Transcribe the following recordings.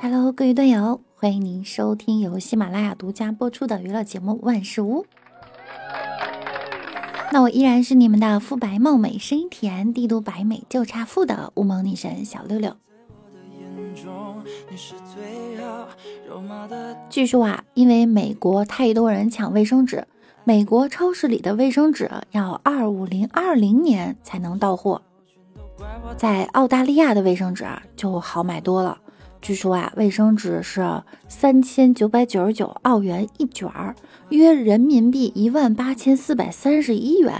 Hello，各位队友，欢迎您收听由喜马拉雅独家播出的娱乐节目《万事屋》。那我依然是你们的肤白貌美、声音甜、帝都白美就差富的乌蒙女神小六六。据说啊，因为美国太多人抢卫生纸，美国超市里的卫生纸要二五零二零年才能到货。在澳大利亚的卫生纸就好买多了。据说啊，卫生纸是三千九百九十九澳元一卷儿，约人民币一万八千四百三十一元，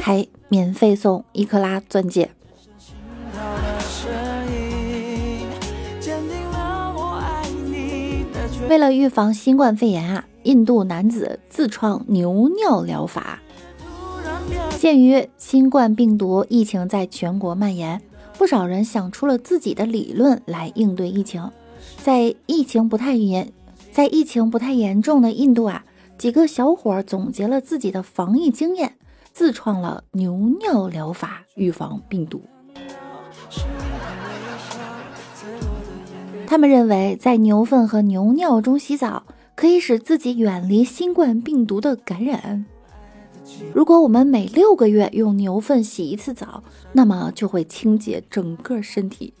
还免费送一克拉钻戒。为了预防新冠肺炎啊，印度男子自创牛尿疗法。鉴于新冠病毒疫情在全国蔓延。不少人想出了自己的理论来应对疫情，在疫情不太严，在疫情不太严重的印度啊，几个小伙总结了自己的防疫经验，自创了牛尿疗法预防病毒。他们认为，在牛粪和牛尿中洗澡，可以使自己远离新冠病毒的感染。如果我们每六个月用牛粪洗一次澡，那么就会清洁整个身体。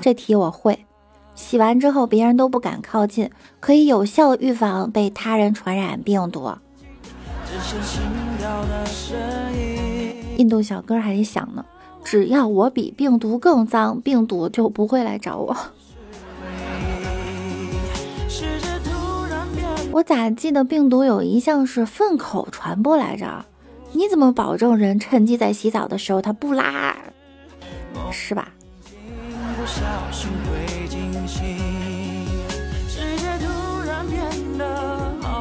这题我会，洗完之后别人都不敢靠近，可以有效预防被他人传染病毒。印度小哥还想呢，只要我比病毒更脏，病毒就不会来找我。我咋记得病毒有一项是粪口传播来着？你怎么保证人趁机在洗澡的时候他不拉？是吧？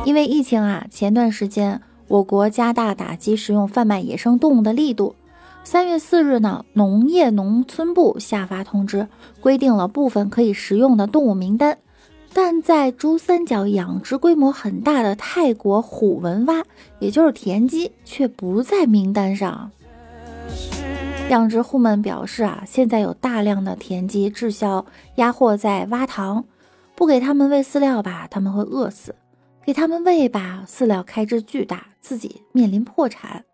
因为疫情啊，前段时间我国加大打击食用贩卖野生动物的力度。三月四日呢，农业农村部下发通知，规定了部分可以食用的动物名单。但在珠三角养殖规模很大的泰国虎纹蛙，也就是田鸡，却不在名单上。养殖户们表示啊，现在有大量的田鸡滞销压货在蛙塘，不给他们喂饲料吧，他们会饿死；给他们喂吧，饲料开支巨大，自己面临破产。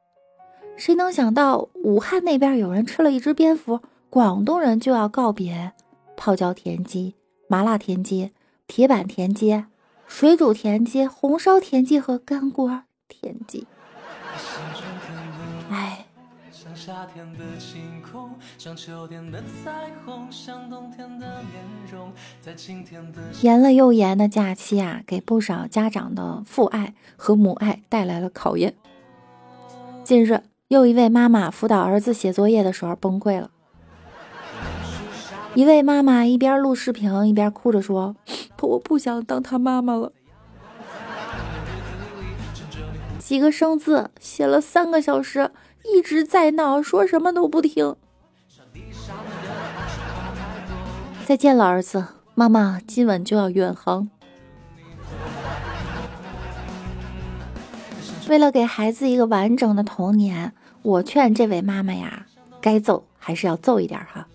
谁能想到武汉那边有人吃了一只蝙蝠，广东人就要告别泡椒田鸡、麻辣田鸡。铁板田鸡、水煮田鸡、红烧田鸡和干锅田鸡。哎，严了又严的假期啊，给不少家长的父爱和母爱带来了考验。近日，又一位妈妈辅导儿子写作业的时候崩溃了。一位妈妈一边录视频一边哭着说。我不想当他妈妈了。几个生字写了三个小时，一直在闹，说什么都不听。再见了，儿子，妈妈今晚就要远航。为了给孩子一个完整的童年，我劝这位妈妈呀，该揍还是要揍一点哈。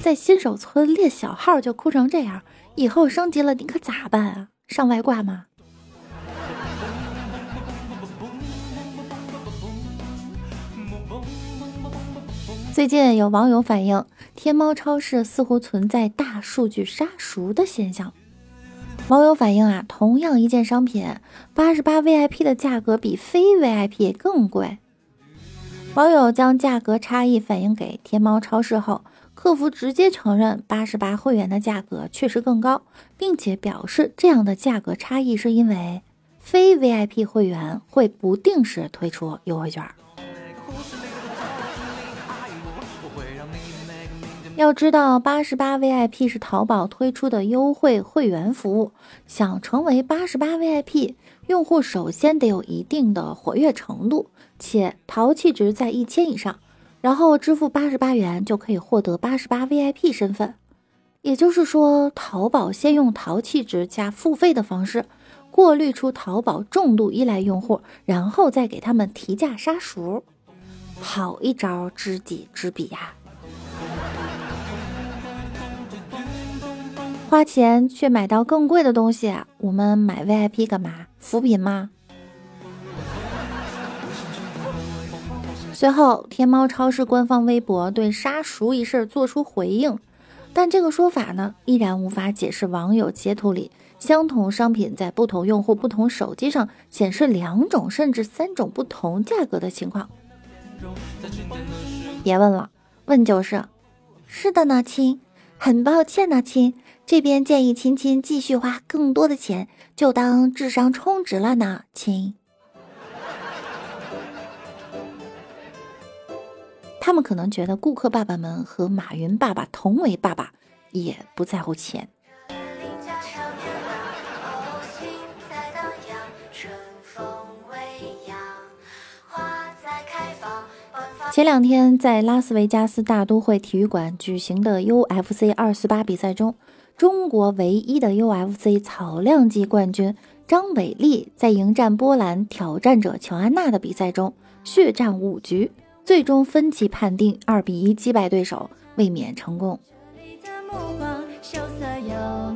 在新手村练小号就哭成这样。以后升级了，你可咋办啊？上外挂吗？最近有网友反映，天猫超市似乎存在大数据杀熟的现象。网友反映啊，同样一件商品，八十八 VIP 的价格比非 VIP 更贵。网友将价格差异反映给天猫超市后。客服直接承认八十八会员的价格确实更高，并且表示这样的价格差异是因为非 VIP 会员会不定时推出优惠券。要知道，八十八 VIP 是淘宝推出的优惠会员服务，想成为八十八 VIP 用户，首先得有一定的活跃程度，且淘气值在一千以上。然后支付八十八元就可以获得八十八 VIP 身份，也就是说，淘宝先用淘气值加付费的方式，过滤出淘宝重度依赖用户，然后再给他们提价杀熟。好一招知己知彼呀！花钱却买到更贵的东西，我们买 VIP 干嘛？扶贫吗？随后，天猫超市官方微博对杀熟一事做出回应，但这个说法呢，依然无法解释网友截图里相同商品在不同用户、不同手机上显示两种甚至三种不同价格的情况。别问了，问就是，是的呢，亲，很抱歉呢，亲，这边建议亲亲继续花更多的钱，就当智商充值了呢，亲。他们可能觉得顾客爸爸们和马云爸爸同为爸爸，也不在乎钱。前两天在拉斯维加斯大都会体育馆举行的 UFC 二四八比赛中，中国唯一的 UFC 草量级冠军张伟丽在迎战波兰挑战者乔安娜的比赛中血战五局。最终分歧判定二比一击败对手，卫冕成功。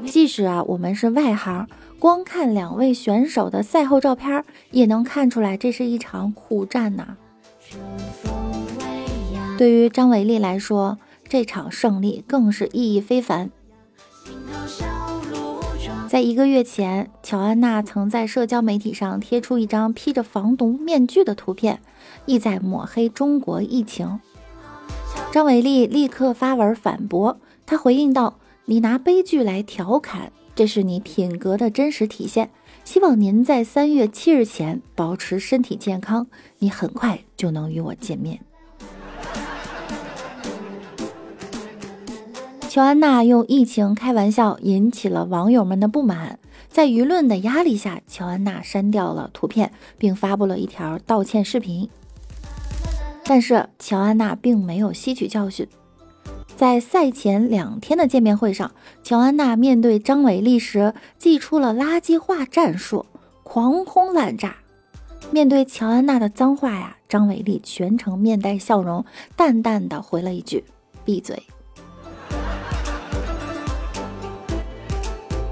即使啊，我们是外行，光看两位选手的赛后照片，也能看出来这是一场苦战呐。对于张伟丽来说，这场胜利更是意义非凡。在一个月前，乔安娜曾在社交媒体上贴出一张披着防毒面具的图片，意在抹黑中国疫情。张伟丽立刻发文反驳，他回应道：“你拿悲剧来调侃，这是你品格的真实体现。希望您在三月七日前保持身体健康，你很快就能与我见面。”乔安娜用疫情开玩笑，引起了网友们的不满。在舆论的压力下，乔安娜删掉了图片，并发布了一条道歉视频。但是，乔安娜并没有吸取教训。在赛前两天的见面会上，乔安娜面对张伟丽时，祭出了垃圾话战术，狂轰滥炸。面对乔安娜的脏话呀，张伟丽全程面带笑容，淡淡的回了一句：“闭嘴。”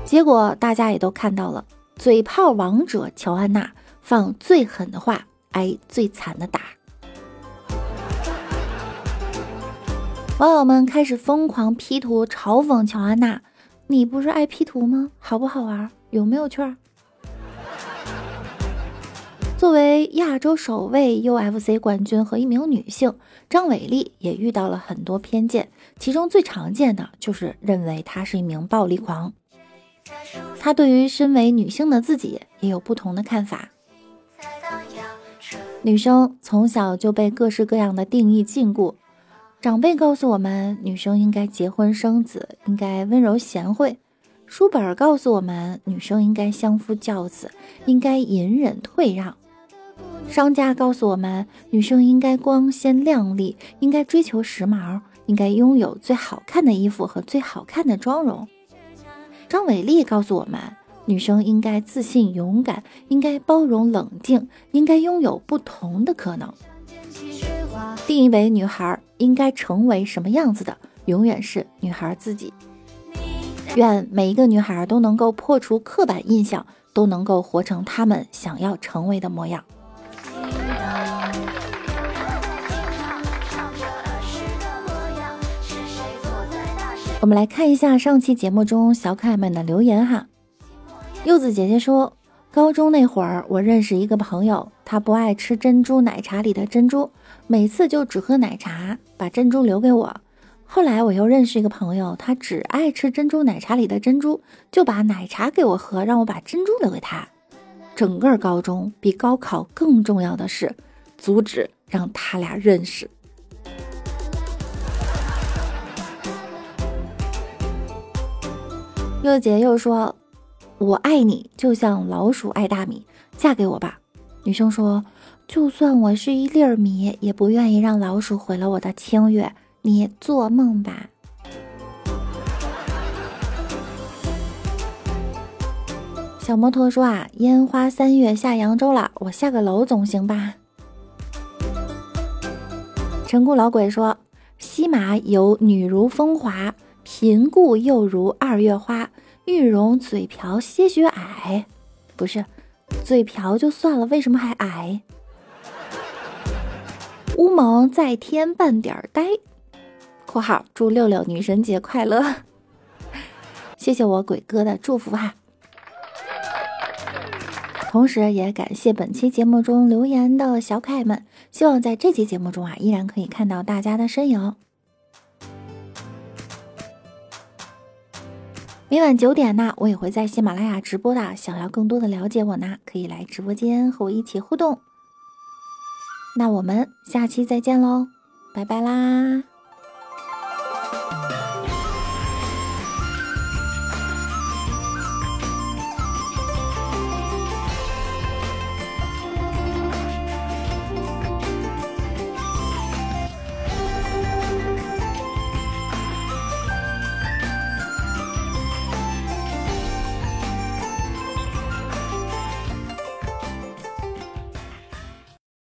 结果大家也都看到了，嘴炮王者乔安娜放最狠的话，挨最惨的打。网友们开始疯狂 P 图嘲讽乔安娜：“你不是爱 P 图吗？好不好玩？有没有趣儿？”作为亚洲首位 UFC 冠军和一名女性，张伟丽也遇到了很多偏见，其中最常见的就是认为她是一名暴力狂。她对于身为女性的自己也有不同的看法。女生从小就被各式各样的定义禁锢，长辈告诉我们，女生应该结婚生子，应该温柔贤惠；书本告诉我们，女生应该相夫教子，应该隐忍退让；商家告诉我们，女生应该光鲜亮丽，应该追求时髦，应该拥有最好看的衣服和最好看的妆容。张伟丽告诉我们，女生应该自信勇敢，应该包容冷静，应该拥有不同的可能。定义为女孩应该成为什么样子的，永远是女孩自己。愿每一个女孩都能够破除刻板印象，都能够活成她们想要成为的模样。我们来看一下上期节目中小可爱们的留言哈。柚子姐姐说，高中那会儿我认识一个朋友，他不爱吃珍珠奶茶里的珍珠，每次就只喝奶茶，把珍珠留给我。后来我又认识一个朋友，他只爱吃珍珠奶茶里的珍珠，就把奶茶给我喝，让我把珍珠留给他。整个高中比高考更重要的是，阻止让他俩认识。六姐又说：“我爱你，就像老鼠爱大米，嫁给我吧。”女生说：“就算我是一粒米，也不愿意让老鼠毁了我的清月。你做梦吧。”小摩托说：“啊，烟花三月下扬州了，我下个楼总行吧？”陈固老鬼说：“西马有女如风华，贫故又如二月花，玉容嘴瓢些许矮。”不是，嘴瓢就算了，为什么还矮？乌蒙在天半点呆。括号祝六六女神节快乐！谢谢我鬼哥的祝福哈。同时，也感谢本期节目中留言的小可爱们。希望在这期节目中啊，依然可以看到大家的身影。每晚九点呢，我也会在喜马拉雅直播的。想要更多的了解我呢，可以来直播间和我一起互动。那我们下期再见喽，拜拜啦！